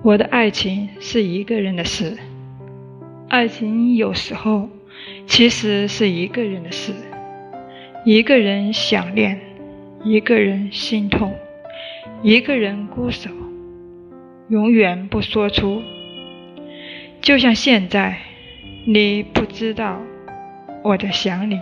我的爱情是一个人的事。爱情有时候其实是一个人的事。一个人想念一个人心痛一个人孤守永远不说出。就像现在你不知道我在想你。